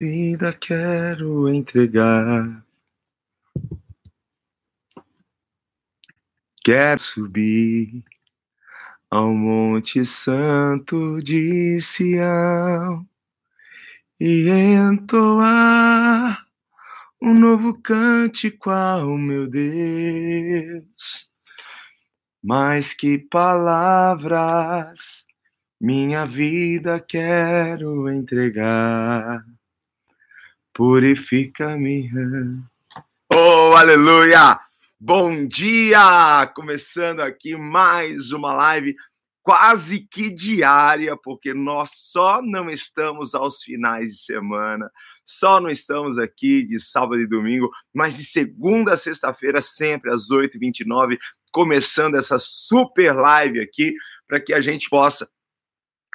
Vida quero entregar. Quero subir ao Monte Santo de Sião e entoar um novo cântico ao meu Deus. Mais que palavras, minha vida quero entregar. Purifica-me. Oh, aleluia! Bom dia! Começando aqui mais uma live quase que diária, porque nós só não estamos aos finais de semana, só não estamos aqui de sábado e domingo, mas de segunda a sexta-feira, sempre às 8h29, começando essa super live aqui, para que a gente possa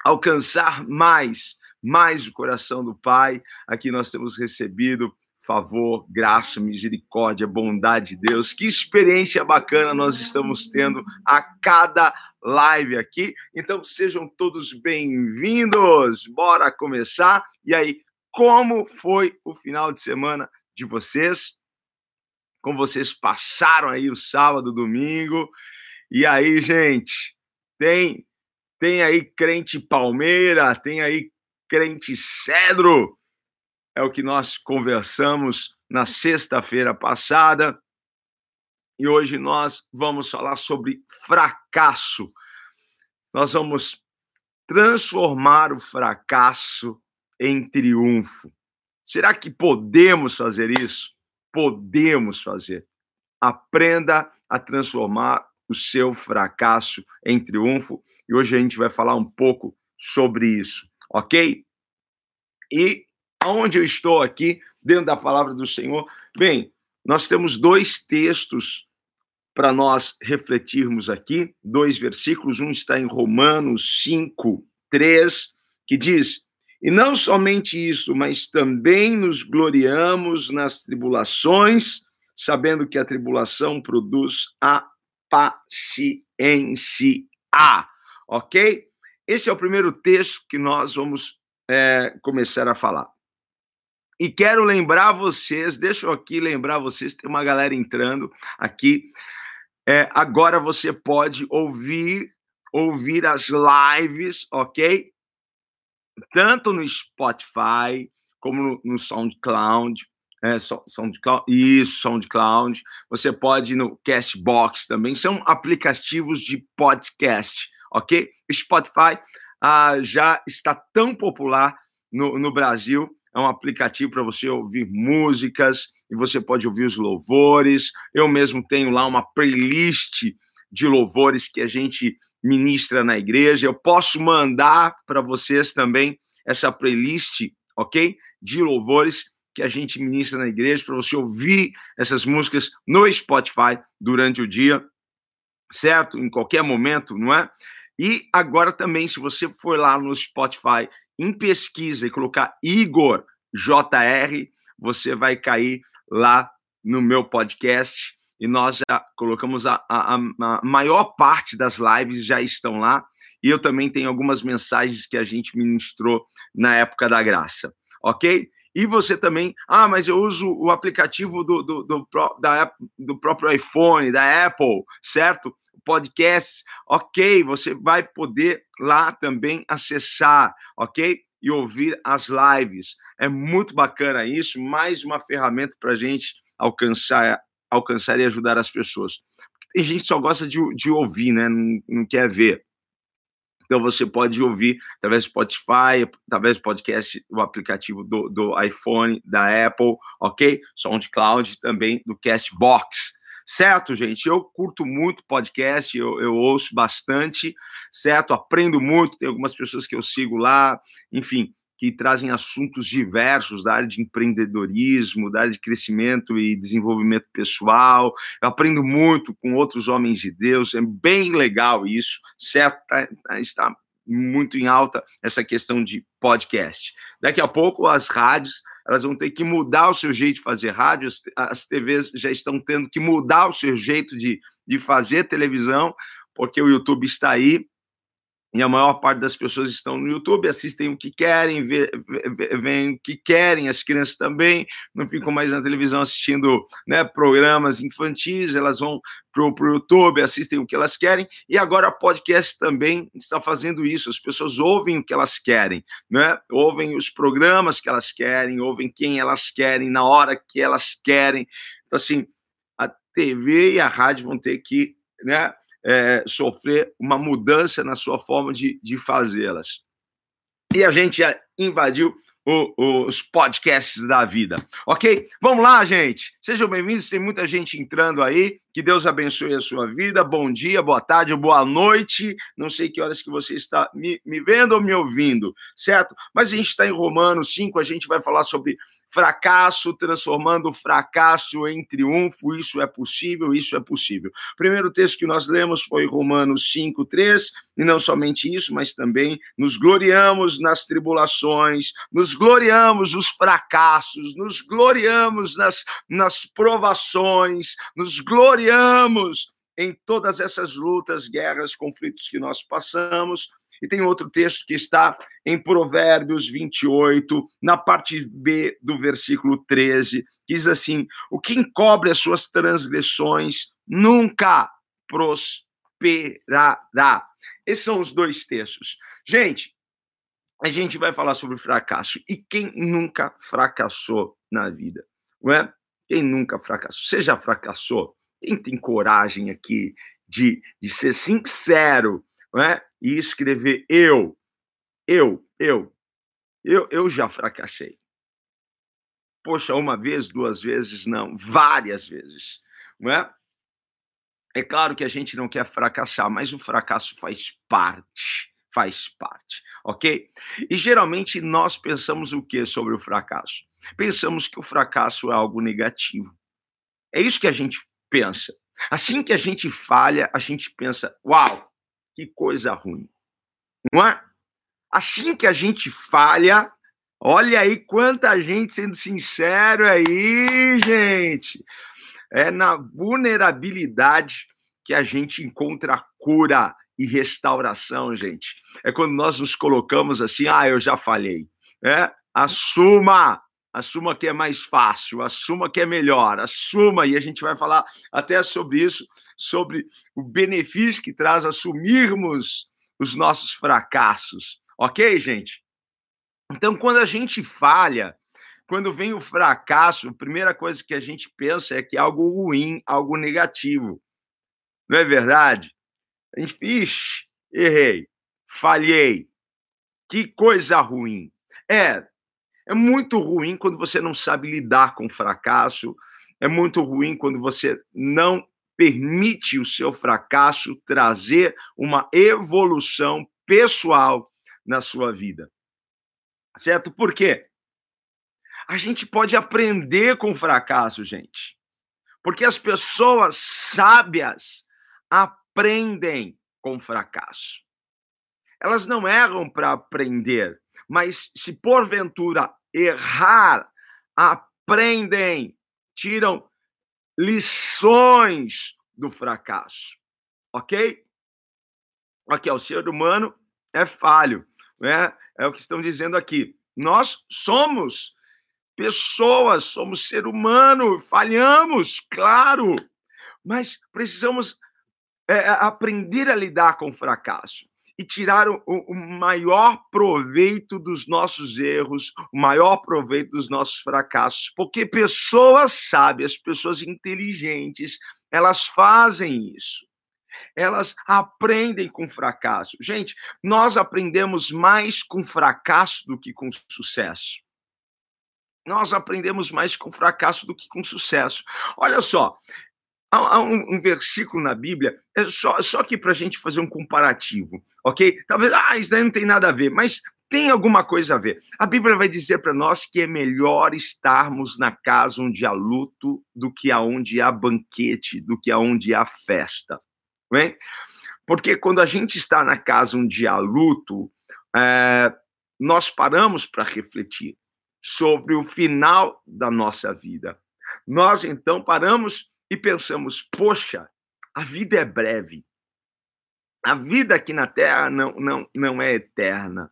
alcançar mais, mais o coração do Pai. Aqui nós temos recebido favor, graça, misericórdia, bondade de Deus. Que experiência bacana nós estamos tendo a cada live aqui. Então sejam todos bem-vindos. Bora começar. E aí, como foi o final de semana de vocês? Como vocês passaram aí o sábado, domingo? E aí, gente, tem tem aí crente Palmeira, tem aí crente Cedro é o que nós conversamos na sexta-feira passada. E hoje nós vamos falar sobre fracasso. Nós vamos transformar o fracasso em triunfo. Será que podemos fazer isso? Podemos fazer. Aprenda a transformar o seu fracasso em triunfo. E hoje a gente vai falar um pouco sobre isso, ok? E aonde eu estou aqui, dentro da palavra do Senhor. Bem, nós temos dois textos para nós refletirmos aqui, dois versículos. Um está em Romanos 5, 3, que diz: E não somente isso, mas também nos gloriamos nas tribulações, sabendo que a tribulação produz a paciência. Ok? Esse é o primeiro texto que nós vamos é, começar a falar. E quero lembrar vocês, deixa eu aqui lembrar vocês, tem uma galera entrando aqui. É, agora você pode ouvir ouvir as lives, ok? Tanto no Spotify como no, no SoundCloud. É, SoundCloud, isso, SoundCloud. Você pode ir no Castbox também. São aplicativos de podcast, ok? Spotify ah, já está tão popular no, no Brasil é um aplicativo para você ouvir músicas e você pode ouvir os louvores. Eu mesmo tenho lá uma playlist de louvores que a gente ministra na igreja. Eu posso mandar para vocês também essa playlist, ok? De louvores que a gente ministra na igreja para você ouvir essas músicas no Spotify durante o dia, certo? Em qualquer momento, não é? E agora também, se você for lá no Spotify em pesquisa e colocar Igor JR, você vai cair lá no meu podcast. E nós já colocamos a, a, a maior parte das lives já estão lá. E eu também tenho algumas mensagens que a gente ministrou na época da graça, ok? E você também, ah, mas eu uso o aplicativo do, do, do, da, do próprio iPhone, da Apple, certo? Podcasts, ok, você vai poder lá também acessar, ok? E ouvir as lives. É muito bacana isso, mais uma ferramenta para a gente alcançar, alcançar e ajudar as pessoas. Tem gente que só gosta de, de ouvir, né? Não, não quer ver. Então você pode ouvir através do Spotify, através do podcast, o aplicativo do, do iPhone, da Apple, ok? SoundCloud também do Castbox. Certo, gente? Eu curto muito podcast, eu, eu ouço bastante, certo? Aprendo muito, tem algumas pessoas que eu sigo lá, enfim, que trazem assuntos diversos da área de empreendedorismo, da área de crescimento e desenvolvimento pessoal. Eu aprendo muito com outros homens de Deus, é bem legal isso, certo? Tá, tá, está muito em alta essa questão de podcast. Daqui a pouco as rádios elas vão ter que mudar o seu jeito de fazer rádio, as TVs já estão tendo que mudar o seu jeito de, de fazer televisão, porque o YouTube está aí e a maior parte das pessoas estão no YouTube, assistem o que querem, veem o que querem, as crianças também não ficam mais na televisão assistindo né, programas infantis, elas vão para o YouTube, assistem o que elas querem, e agora o podcast também está fazendo isso, as pessoas ouvem o que elas querem, né? ouvem os programas que elas querem, ouvem quem elas querem, na hora que elas querem. Então, assim, a TV e a rádio vão ter que né, é, sofrer uma mudança na sua forma de, de fazê-las. E a gente já invadiu o, os podcasts da vida, ok? Vamos lá, gente. Sejam bem-vindos. Tem muita gente entrando aí. Que Deus abençoe a sua vida. Bom dia, boa tarde, boa noite. Não sei que horas que você está me, me vendo ou me ouvindo, certo? Mas a gente está em Romanos 5. A gente vai falar sobre fracasso, transformando fracasso em triunfo. Isso é possível, isso é possível. O primeiro texto que nós lemos foi Romanos 5, 3, e não somente isso, mas também nos gloriamos nas tribulações, nos gloriamos nos fracassos, nos gloriamos nas, nas provações, nos gloriamos em todas essas lutas, guerras, conflitos que nós passamos e tem outro texto que está em Provérbios 28, na parte B do versículo 13, que diz assim: O que encobre as suas transgressões nunca prosperará. Esses são os dois textos. Gente, a gente vai falar sobre fracasso. E quem nunca fracassou na vida? Não é? Quem nunca fracassou? Você já fracassou? Quem tem coragem aqui de, de ser sincero não é? e escrever eu, eu, eu, eu, eu já fracassei. Poxa, uma vez, duas vezes, não, várias vezes, não é? É claro que a gente não quer fracassar, mas o fracasso faz parte, faz parte, ok? E geralmente nós pensamos o que sobre o fracasso? Pensamos que o fracasso é algo negativo. É isso que a gente pensa. Assim que a gente falha, a gente pensa, uau, que coisa ruim. Não é? Assim que a gente falha, olha aí quanta gente sendo sincero aí, gente. É na vulnerabilidade que a gente encontra cura e restauração, gente. É quando nós nos colocamos assim, ah, eu já falhei. É? Assuma, assuma que é mais fácil, assuma que é melhor, assuma, e a gente vai falar até sobre isso, sobre o benefício que traz assumirmos os nossos fracassos, ok, gente? Então, quando a gente falha, quando vem o fracasso, a primeira coisa que a gente pensa é que é algo ruim, algo negativo. Não é verdade? A gente, ixi, errei, falhei, que coisa ruim. É, é muito ruim quando você não sabe lidar com fracasso, é muito ruim quando você não permite o seu fracasso trazer uma evolução pessoal na sua vida. Certo? Por quê? A gente pode aprender com o fracasso, gente. Porque as pessoas sábias aprendem com o fracasso. Elas não erram para aprender, mas se porventura errar, aprendem, tiram lições do fracasso. Ok? Aqui, o ser humano é falho, né? É o que estão dizendo aqui. Nós somos pessoas, somos ser humano, falhamos, claro, mas precisamos é, aprender a lidar com o fracasso e tirar o, o, maior proveito dos nossos erros, o maior proveito dos nossos fracassos, porque pessoas sábias, pessoas inteligentes, elas fazem isso. Elas aprendem com fracasso. Gente, nós aprendemos mais com fracasso do que com sucesso. Nós aprendemos mais com fracasso do que com sucesso. Olha só, Há, um, um, versículo na Bíblia, é só, só aqui para a gente fazer um comparativo, ok? Talvez, ah, isso daí não tem nada a ver, mas tem alguma coisa a ver. A Bíblia vai dizer para nós que é melhor estarmos na casa onde há luto do que aonde há banquete, do que aonde há festa, bem? Porque quando a gente está na casa onde há luto, é, nós paramos para refletir sobre o final da nossa vida. Nós então paramos e pensamos: poxa, a vida é breve. A vida aqui na terra não, não, não é eterna.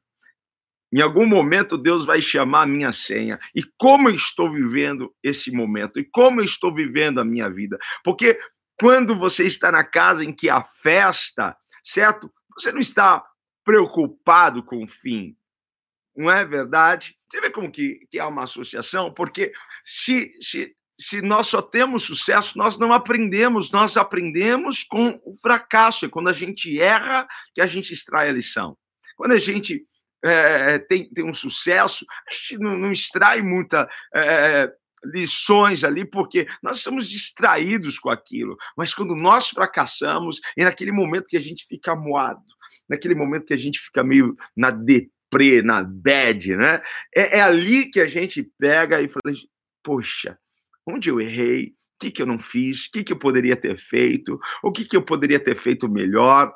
Em algum momento Deus vai chamar a minha senha. E como eu estou vivendo esse momento? E como eu estou vivendo a minha vida? Porque quando você está na casa em que há festa, certo? Você não está preocupado com o fim. Não é verdade? Você vê como que, que há uma associação? Porque se, se, se nós só temos sucesso, nós não aprendemos, nós aprendemos com o fracasso. É quando a gente erra que a gente extrai a lição. Quando a gente é, tem, tem um sucesso, a gente não, não extrai muita é, lições ali, porque nós estamos distraídos com aquilo. Mas quando nós fracassamos, é naquele momento que a gente fica moado, naquele momento que a gente fica meio na deprê, na bad, né? É, é ali que a gente pega e fala, poxa, onde eu errei? O que, que eu não fiz? O que, que eu poderia ter feito? O que, que eu poderia ter feito melhor?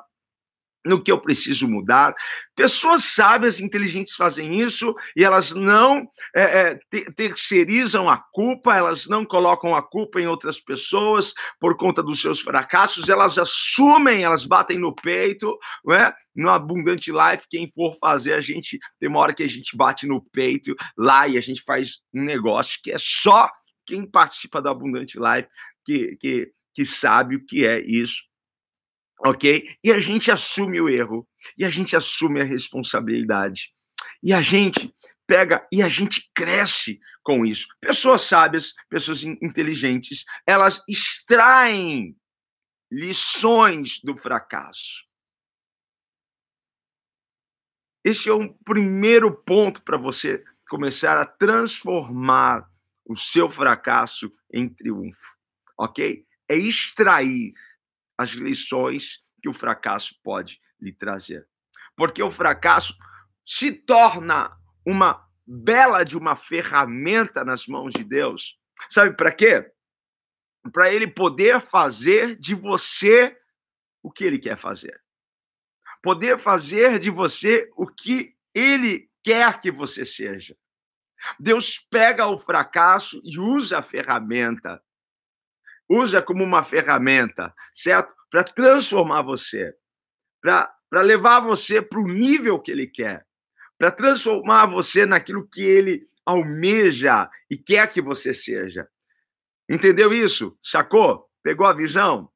no que eu preciso mudar. Pessoas sábias, inteligentes fazem isso e elas não é, é, terceirizam a culpa, elas não colocam a culpa em outras pessoas por conta dos seus fracassos, elas assumem, elas batem no peito, né? No Abundante Life, quem for fazer, a gente hora que a gente bate no peito lá e a gente faz um negócio que é só quem participa do Abundante Life que, que, que sabe o que é isso ok? E a gente assume o erro, e a gente assume a responsabilidade, e a gente pega e a gente cresce com isso. Pessoas sábias, pessoas inteligentes, elas extraem lições do fracasso. Esse é um primeiro ponto para você começar a transformar o seu fracasso em triunfo, ok? É extrair as lições que o fracasso pode lhe trazer. Porque o fracasso se torna uma bela de uma ferramenta nas mãos de Deus. Sabe para quê? Para ele poder fazer de você o que ele quer fazer. Poder fazer de você o que ele quer que você seja. Deus pega o fracasso e usa a ferramenta usa como uma ferramenta, certo? Para transformar você, para levar você para o nível que ele quer, para transformar você naquilo que ele almeja e quer que você seja. Entendeu isso? Sacou? Pegou a visão?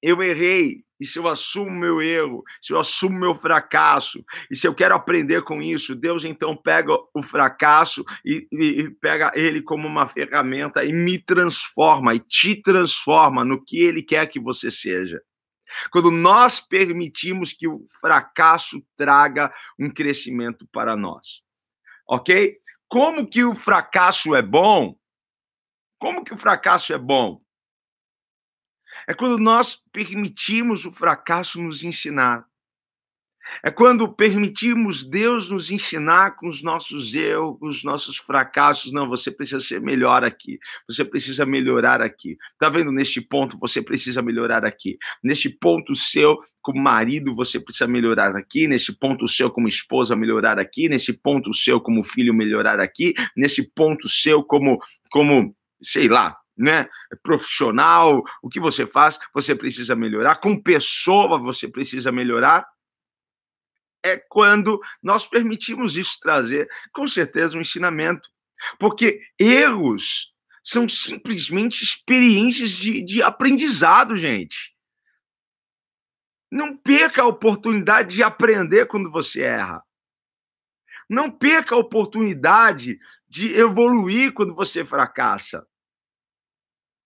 Eu errei, e se eu assumo meu erro, se eu assumo meu fracasso, e se eu quero aprender com isso, Deus então pega o fracasso e, e, e, pega ele como uma ferramenta e me transforma, e te transforma no que ele quer que você seja. Quando nós permitimos que o fracasso traga um crescimento para nós. Ok? Como que o fracasso é bom? Como que o fracasso é bom? É quando nós permitimos o fracasso nos ensinar. É quando permitimos Deus nos ensinar com os nossos erros, com os nossos fracassos. Não, você precisa ser melhor aqui. Você precisa melhorar aqui. Tá vendo? Neste ponto, você precisa melhorar aqui. Neste ponto seu, como marido, você precisa melhorar aqui. Nesse ponto seu, como esposa, melhorar aqui. Nesse ponto seu, como filho, melhorar aqui. Nesse ponto seu, como, como sei lá, né, profissional, o que você faz, você precisa melhorar, com pessoa você precisa melhorar. É quando nós permitimos isso trazer, com certeza, um ensinamento. Porque erros são simplesmente experiências de, de aprendizado, gente. Não perca a oportunidade de aprender quando você erra. Não perca a oportunidade de evoluir quando você fracassa.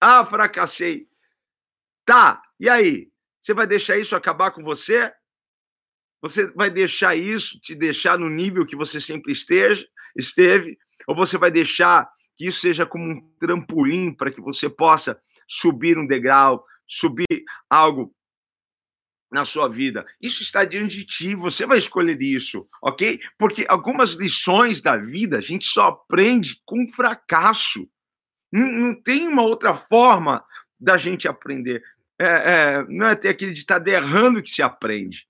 Ah, fracassei. Tá, e aí? Você vai deixar isso acabar com você? Você vai deixar isso te deixar no nível que você sempre esteja, esteve? Ou você vai deixar que isso seja como um trampolim para que você possa subir um degrau, subir algo na sua vida. Isso está diante de ti, você vai escolher isso, ok? Porque algumas lições da vida a gente só aprende com fracasso. Não, não tem uma outra forma da gente aprender. É, é, não é ter aquele ditado é errando que se aprende.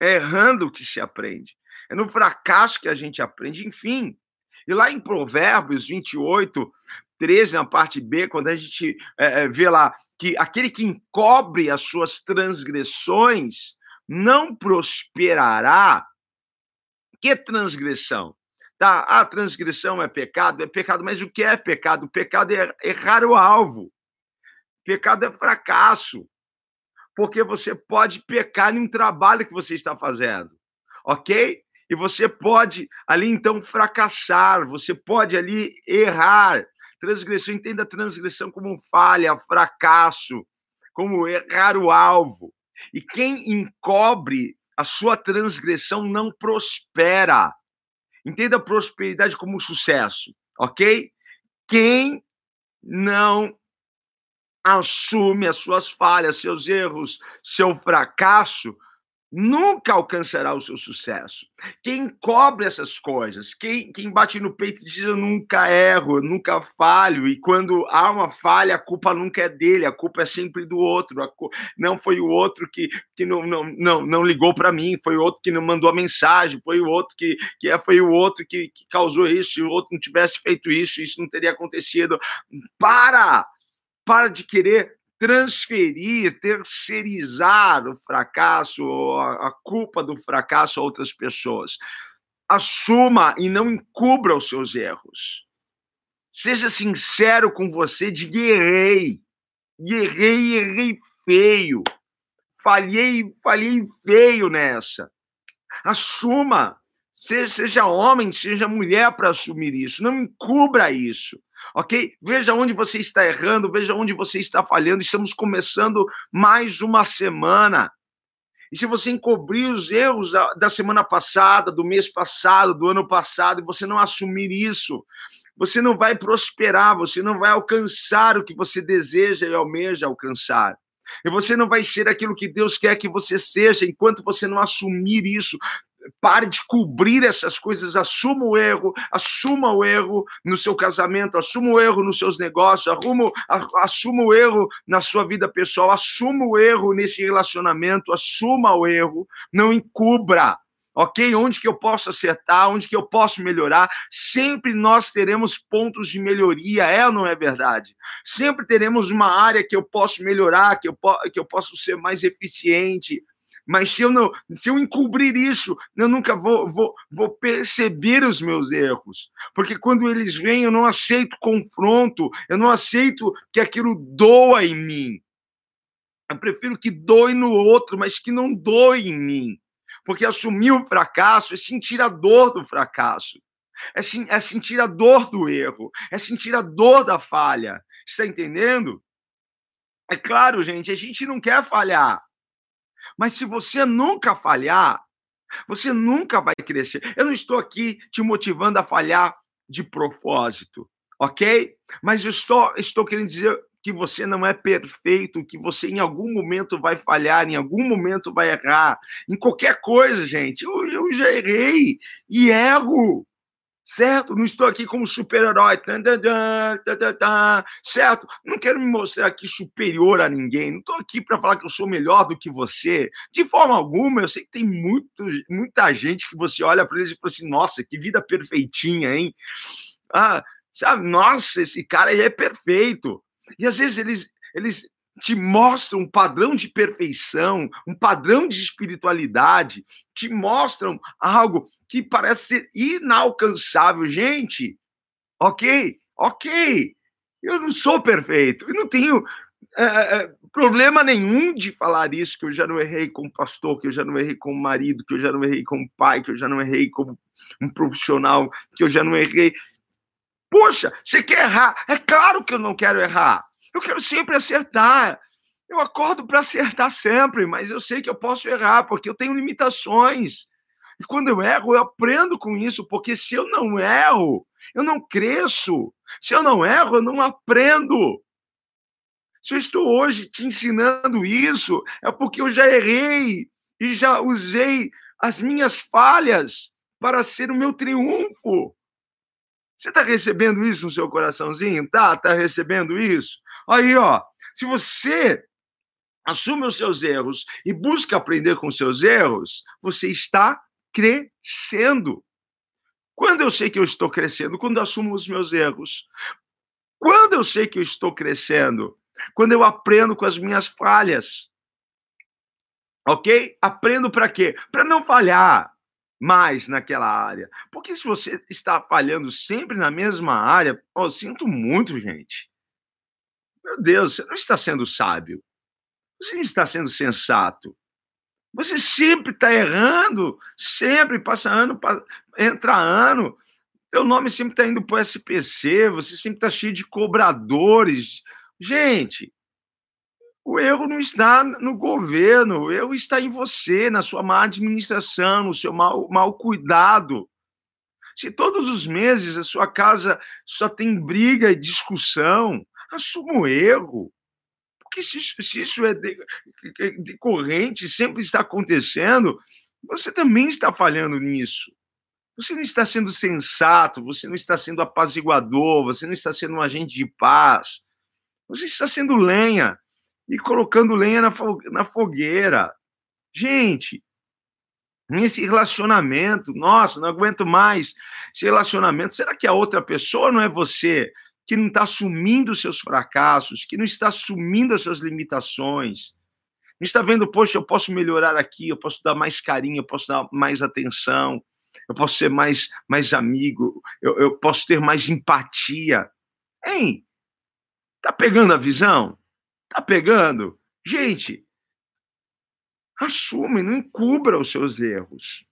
É errando que se aprende. É no fracasso que a gente aprende, enfim. E lá em Provérbios 28, 13, na parte B, quando a gente é, é, vê lá que aquele que encobre as suas transgressões não prosperará. Que transgressão? Tá? A transgressão é pecado, é pecado, mas o que é pecado? Pecado é errar o alvo. Pecado é fracasso. Porque você pode pecar em um trabalho que você está fazendo, ok? E você pode ali então fracassar, você pode ali errar. Transgressão, entenda a transgressão como falha, fracasso, como errar o alvo. E quem encobre a sua transgressão não prospera. Entenda a prosperidade como sucesso, ok? Quem não assume as suas falhas, seus erros, seu fracasso, nunca alcançará o seu sucesso. Quem cobre essas coisas, quem, quem bate no peito e diz eu nunca erro, eu nunca falho, e quando há uma falha, a culpa nunca é dele, a culpa é sempre do outro. Não foi o outro que, que não, não, não, não ligou para mim, foi o outro que não mandou a mensagem, foi o outro que, que é, foi o outro que, que causou isso, se o outro não tivesse feito isso, isso não teria acontecido. Para! Para de querer transferir, terceirizar o fracasso, a culpa do fracasso a outras pessoas. Assuma e não encubra os seus erros. Seja sincero com você, diga errei. Errei, errei feio. Falhei, falhei feio nessa. Assuma. Seja, seja homem, seja mulher para assumir isso. Não encubra isso ok? Veja onde você está errando, veja onde você está falhando. Estamos começando mais uma semana. E se você encobrir os erros da semana passada, do mês passado, do ano passado, e você não assumir isso, você não vai prosperar, você não vai alcançar o que você deseja e almeja alcançar. E você não vai ser aquilo que Deus quer que você seja enquanto você não assumir isso. Pare de cobrir essas coisas, assuma o erro, assuma o erro no seu casamento, assuma o erro nos seus negócios, arruma, assuma o erro na sua vida pessoal, assuma o erro nesse relacionamento, assuma o erro, não encubra, ok? Onde que eu posso acertar, onde que eu posso melhorar, sempre nós teremos pontos de melhoria, é ou não é verdade? Sempre teremos uma área que eu posso melhorar, que eu, que eu posso ser mais eficiente, mas se eu não, se eu encobrir isso, eu nunca vou, vou, vou perceber os meus erros. Porque quando eles vêm, eu não aceito confronto, eu não aceito que aquilo doa em mim. Eu prefiro que doe no outro, mas que não doe em mim. Porque assumir o fracasso é sentir a dor do fracasso. É, é sentir a dor do erro, é sentir a dor da falha. Está entendendo? É claro, gente, a gente não quer falhar. Mas se você nunca falhar, você nunca vai crescer. Eu não estou aqui te motivando a falhar de propósito, ok? Mas eu estou, estou querendo dizer que você não é perfeito, que você em algum momento vai falhar, em algum momento vai errar. Em qualquer coisa, gente. Eu, eu já errei e erro certo? Não estou aqui como super-herói, certo? Não quero me mostrar aqui superior a ninguém, não estou aqui para falar que eu sou melhor do que você, de forma alguma. Eu sei que tem muito, muita gente que você olha para eles e fala assim: nossa, que vida perfeitinha, hein? Ah, sabe, nossa, esse cara aí é perfeito. E às vezes eles, eles te mostram um padrão de perfeição, um padrão de espiritualidade, te mostram algo que parece ser inalcançável. Gente, ok, ok, eu não sou perfeito, eu não tenho é, problema nenhum de falar isso, que eu já não errei como pastor, que eu já não errei como marido, que eu já não errei como pai, que eu já não errei como um profissional, que eu já não errei. Poxa, você quer errar? É claro que eu não quero errar. Eu quero sempre acertar. Eu acordo para acertar sempre, mas eu sei que eu posso errar, porque eu tenho limitações. E quando eu erro, eu aprendo com isso, porque se eu não erro, eu não cresço. Se eu não erro, eu não aprendo. Se eu estou hoje te ensinando isso, é porque eu já errei e já usei as minhas falhas para ser o meu triunfo. Você está recebendo isso no seu coraçãozinho? Tá? Está recebendo isso? Aí, ó, se você assume os seus erros e busca aprender com os seus erros, você está crescendo. Quando eu sei que eu estou crescendo? Quando eu assumo os meus erros. Quando eu sei que eu estou crescendo? Quando eu aprendo com as minhas falhas. Ok? Aprendo para quê? Para não falhar mais naquela área. Porque se você está falhando sempre na mesma área, oh, sinto muito, gente. Meu Deus, você não está sendo sábio. Você não está sendo sensato. Você sempre está errando, sempre passa ano, entra ano. Teu nome sempre está indo para o SPC, você sempre está cheio de cobradores. Gente, o erro não está no governo, o erro está em você, na sua má administração, no seu mau, mau cuidado. Se todos os meses a sua casa só tem briga e discussão, assuma o erro. Porque se isso, se isso é decorrente, sempre está acontecendo, você também está falhando nisso. Você não está sendo sensato, você não está sendo apaziguador, você não está sendo um agente de paz. Você está sendo lenha e colocando lenha na fogueira. Gente, nesse relacionamento, nossa, não aguento mais esse relacionamento. Será que a outra pessoa não é você que não está assumindo os seus fracassos, que não está assumindo as suas limitações? Não está vendo, poxa, eu posso melhorar aqui, eu posso dar mais carinho, eu posso dar mais atenção, eu posso ser mais, mais amigo, eu, eu posso ter mais empatia. Hein? Tá pegando a visão? Tá pegando? Gente, assume, não encubra os seus erros.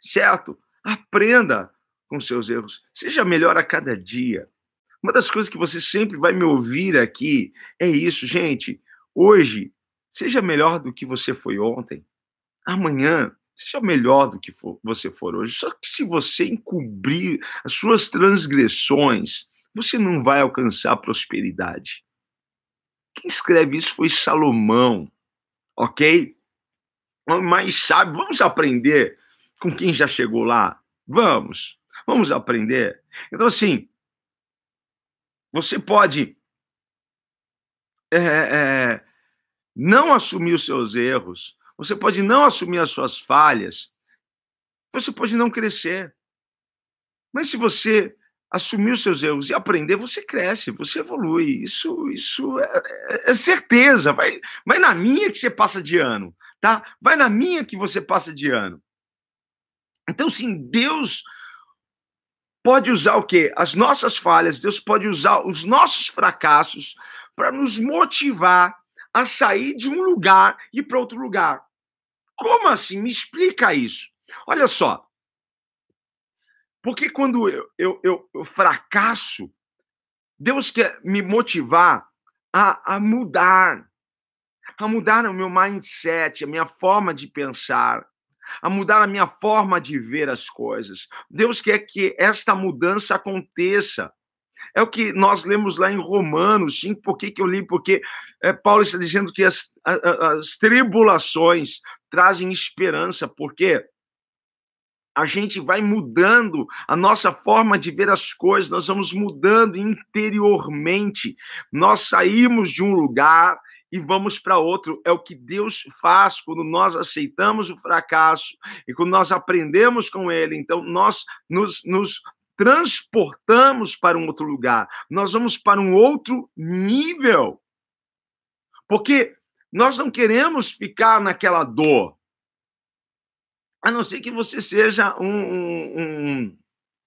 Certo? Aprenda com seus erros. Seja melhor a cada dia. Uma das coisas que você sempre vai me ouvir aqui é isso, gente. Hoje, seja melhor do que você foi ontem. Amanhã, seja melhor do que for, você for hoje. Só que se você encobrir as suas transgressões, você não vai alcançar prosperidade. Quem escreve isso foi Salomão, ok? Mas sabe, vamos aprender com quem já chegou lá? Vamos, vamos aprender. Então, assim, você pode é, é, não assumir os seus erros, você pode não assumir as suas falhas, você pode não crescer. Mas se você assumir os seus erros e aprender, você cresce, você evolui. Isso, isso é, é, é, certeza. Vai, vai na minha que você passa de ano, tá? Vai na minha que você passa de ano. Então, sim, Deus pode usar o quê? As nossas falhas, Deus pode usar os nossos fracassos para nos motivar a sair de um lugar e para outro lugar. Como assim? Me explica isso. Olha só, porque quando eu, eu, eu, eu fracasso, Deus quer me motivar a, a mudar, a mudar o meu mindset, a minha forma de pensar, a mudar a minha forma de ver as coisas. Deus quer que esta mudança aconteça. É o que nós lemos lá em Romanos 5. Por que, que eu li? Porque é, Paulo está dizendo que as, as, tribulações trazem esperança. Por quê? a gente vai mudando a nossa forma de ver as coisas, nós vamos mudando interiormente. Nós saímos de um lugar e vamos para outro. É o que Deus faz quando nós aceitamos o fracasso e quando nós aprendemos com ele. Então, nós nos, nos transportamos para um outro lugar, nós vamos para um outro nível. Porque nós não queremos ficar naquela dor a não ser que você seja um, um, um,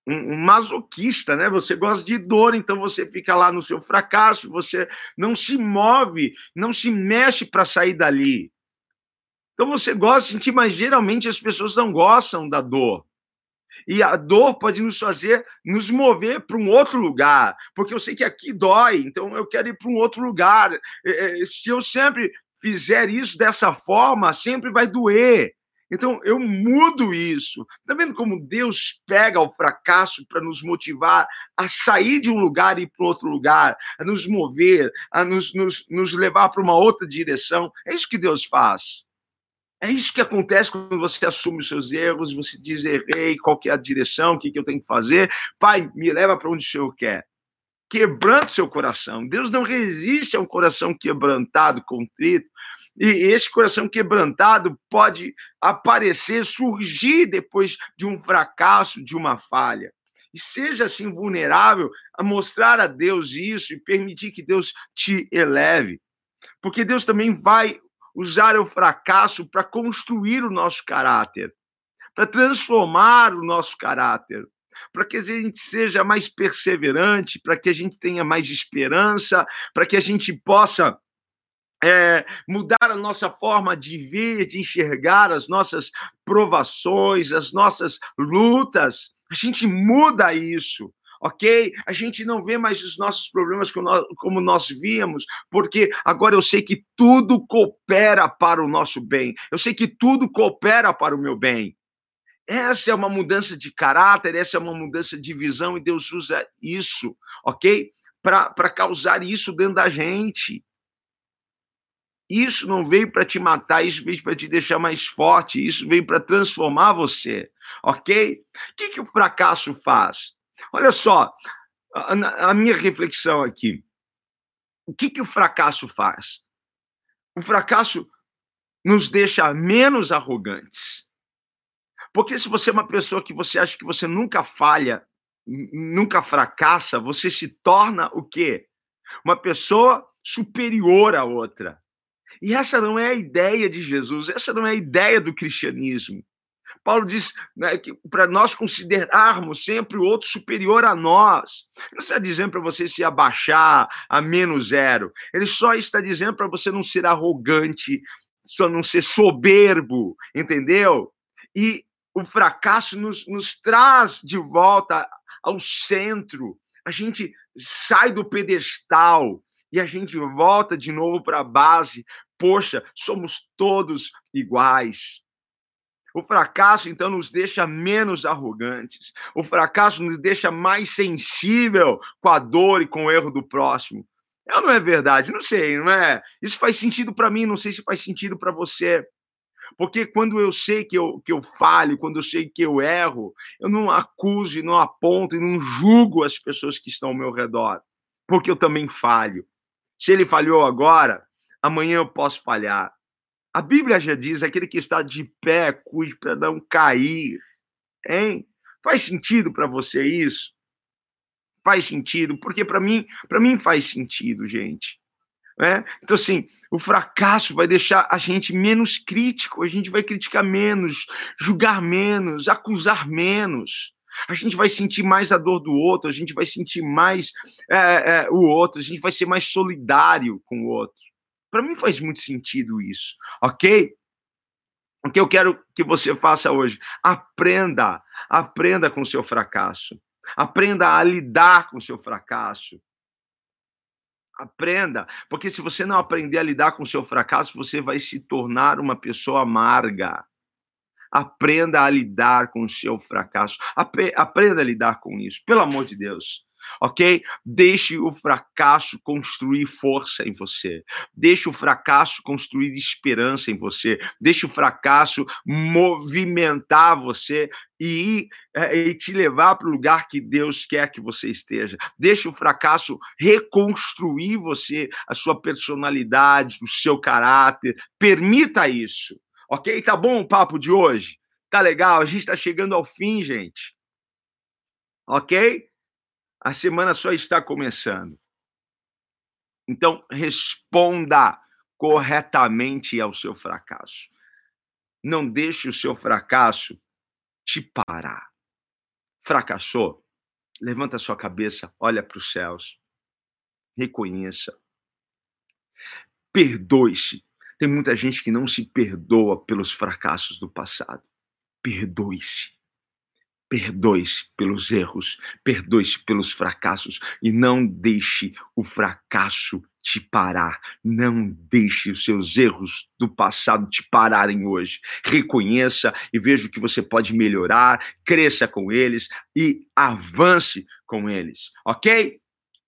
um, masoquista, né? Você gosta de dor, então você fica lá no seu fracasso, você não se move, não se mexe para sair dali. Então você gosta de sentir, mas geralmente as pessoas não gostam da dor. E a dor pode nos fazer nos mover para um outro lugar, porque eu sei que aqui dói, então eu quero ir para um outro lugar. É, é, se eu sempre fizer isso dessa forma, sempre vai doer. Então, eu mudo isso. Está vendo como Deus pega o fracasso para nos motivar a sair de um lugar e ir para outro lugar, a nos mover, a nos, nos, nos levar para uma outra direção? É isso que Deus faz. É isso que acontece quando você assume os seus erros, você diz, errei, qual é a direção, o que, que eu tenho que fazer. Pai, me leva para onde o Senhor quer. Quebrante seu coração. Deus não resiste a um coração quebrantado, contrito, e esse coração quebrantado pode aparecer, surgir depois de um fracasso, de uma falha. E seja assim vulnerável a mostrar a Deus isso e permitir que Deus te eleve. Porque Deus também vai usar o fracasso para construir o nosso caráter, para transformar o nosso caráter, para que a gente seja mais perseverante, para que a gente tenha mais esperança, para que a gente possa é, mudar a nossa forma de ver, de enxergar as nossas provações, as nossas lutas. A gente muda isso ok? A gente não vê mais os nossos problemas como nós víamos, porque agora eu sei que tudo coopera para o nosso bem, eu sei que tudo coopera para o meu bem. Essa é uma mudança de caráter, essa é uma mudança de visão, e Deus usa isso, ok? Para causar isso dentro da gente. Isso não veio para te matar, isso veio para te deixar mais forte, isso veio para transformar você, ok? O que, que o fracasso faz? Olha só, a, a minha reflexão aqui. O que, que o fracasso faz? O fracasso nos deixa menos arrogantes. Porque se você é uma pessoa que você acha que você nunca falha, nunca fracassa, você se torna o quê? Uma pessoa superior à outra. E essa não é a ideia de Jesus, essa não é a ideia do cristianismo. Paulo diz né, que para nós considerarmos sempre o outro superior a nós. Ele não está dizendo para você se abaixar a menos zero. Ele só está dizendo para você não ser arrogante, só não ser soberbo, entendeu? E o fracasso nos, nos traz de volta ao centro. A gente sai do pedestal e a gente volta de novo para a base, Poxa, somos todos iguais. O fracasso, então, nos deixa menos arrogantes. O fracasso nos deixa mais sensível com a dor e com o erro do próximo. É não é verdade? Não sei, não é? Isso faz sentido para mim, não sei se faz sentido para você. Porque quando eu sei que eu, que eu falho, quando eu sei que eu erro, eu não acuso, não aponto e não julgo as pessoas que estão ao meu redor. Porque eu também falho. Se ele falhou agora, amanhã eu posso falhar. A Bíblia já diz: aquele que está de pé, cuide para não cair. Hein? Faz sentido para você isso? Faz sentido, porque para mim, para mim faz sentido, gente. É? Então, assim, o fracasso vai deixar a gente menos crítico, a gente vai criticar menos, julgar menos, acusar menos. A gente vai sentir mais a dor do outro, a gente vai sentir mais é, é, o outro, a gente vai ser mais solidário com o outro. Para mim faz muito sentido isso, ok? O que eu quero que você faça hoje? Aprenda, aprenda com o seu fracasso. Aprenda a lidar com o seu fracasso. Aprenda, porque se você não aprender a lidar com o seu fracasso, você vai se tornar uma pessoa amarga. Aprenda a lidar com o seu fracasso. Aprenda a lidar com isso, pelo amor de Deus ok? Deixe o fracasso construir força em você. Deixe o fracasso construir esperança em você. Deixe o fracasso movimentar você e, é, e te levar para o lugar que Deus quer que você esteja. Deixe o fracasso reconstruir você, a sua personalidade, o seu caráter. Permita isso, ok? Tá bom o papo de hoje? Tá legal? A gente está chegando ao fim, gente. Ok? A semana só está começando. Então, responda corretamente ao seu fracasso. Não deixe o seu fracasso te parar. Fracassou? Levanta a sua cabeça, olha para os céus. Reconheça. Perdoe-se. Tem muita gente que não se perdoa pelos fracassos do passado. Perdoe-se. Perdoe-se pelos erros, perdoe-se pelos fracassos e não deixe o fracasso te parar. Não deixe os seus erros do passado te pararem hoje. Reconheça e veja o que você pode melhorar, cresça com eles e avance com eles, ok?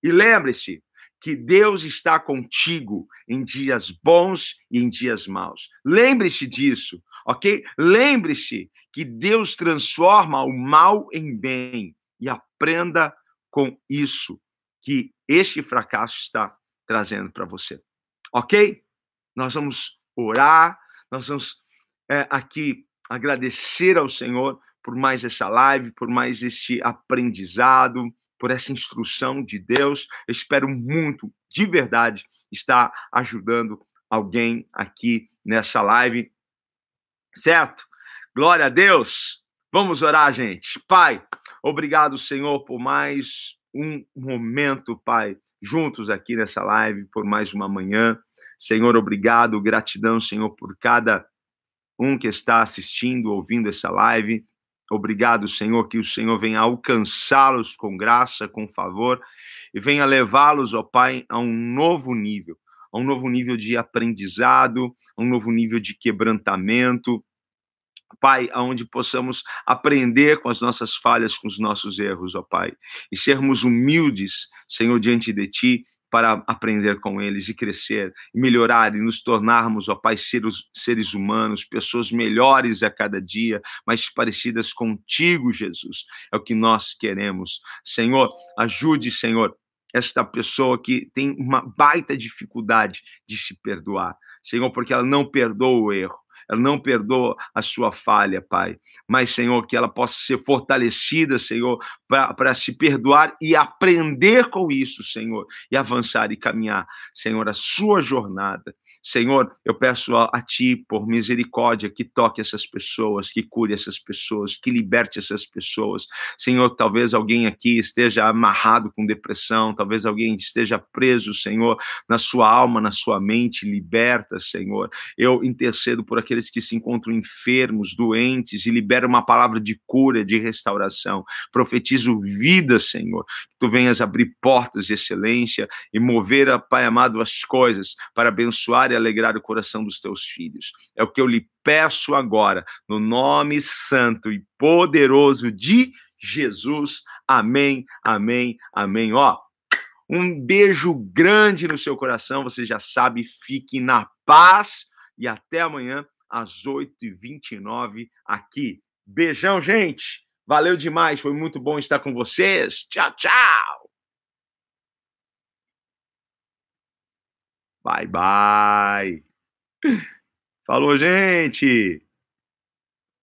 E lembre-se que Deus está contigo em dias bons e em dias maus. Lembre-se disso, ok? Lembre-se que Deus transforma o mal em bem e aprenda com isso que este fracasso está trazendo para você. Ok? Nós vamos orar, nós vamos é, aqui agradecer ao Senhor por mais essa live, por mais este aprendizado, por essa instrução de Deus. Eu espero muito, de verdade, estar ajudando alguém aqui nessa live, certo? Glória a Deus. Vamos orar, gente. Pai, obrigado, Senhor, por mais um momento, Pai, juntos aqui nessa live, por mais uma manhã. Senhor, obrigado, gratidão, Senhor, por cada um que está assistindo, ouvindo essa live. Obrigado, Senhor, que o Senhor venha alcançá-los com graça, com favor e venha levá-los, ó Pai, a um novo nível, a um novo nível de aprendizado, a um novo nível de quebrantamento, Pai, aonde possamos aprender com as nossas falhas, com os nossos erros, ó Pai, e sermos humildes, Senhor, diante de Ti, para aprender com eles e crescer, e melhorar e nos tornarmos, ó Pai, seres, seres humanos, pessoas melhores a cada dia, mais parecidas contigo, Jesus. É o que nós queremos. Senhor, ajude, Senhor, esta pessoa que tem uma baita dificuldade de se perdoar. Senhor, porque ela não perdoa o erro não perdoa a sua falha, Pai. Mas, Senhor, que ela possa ser fortalecida, Senhor, para se perdoar e aprender com isso, Senhor, e avançar e caminhar, Senhor, a sua jornada. Senhor, eu peço a, a, Ti, por misericórdia, que toque essas pessoas, que cure essas pessoas, que liberte essas pessoas. Senhor, talvez alguém aqui esteja amarrado com depressão, talvez alguém esteja preso, Senhor, na sua alma, na sua mente, liberta, Senhor. Eu intercedo por aqueles que se encontram enfermos, doentes, e libero uma palavra de cura, de restauração. Profetizo vida, Senhor. Que tu venhas abrir portas de excelência e mover, Pai amado, as coisas para abençoar e alegrar o coração dos teus filhos. É o que eu lhe peço agora, no nome santo e poderoso de Jesus. Amém, amém, amém. Ó, um beijo grande no seu coração, você já sabe, fique na paz e até amanhã às 8h29 aqui. Beijão, gente! Valeu demais, foi muito bom estar com vocês. Tchau, tchau! Bye, bye. Falou, gente!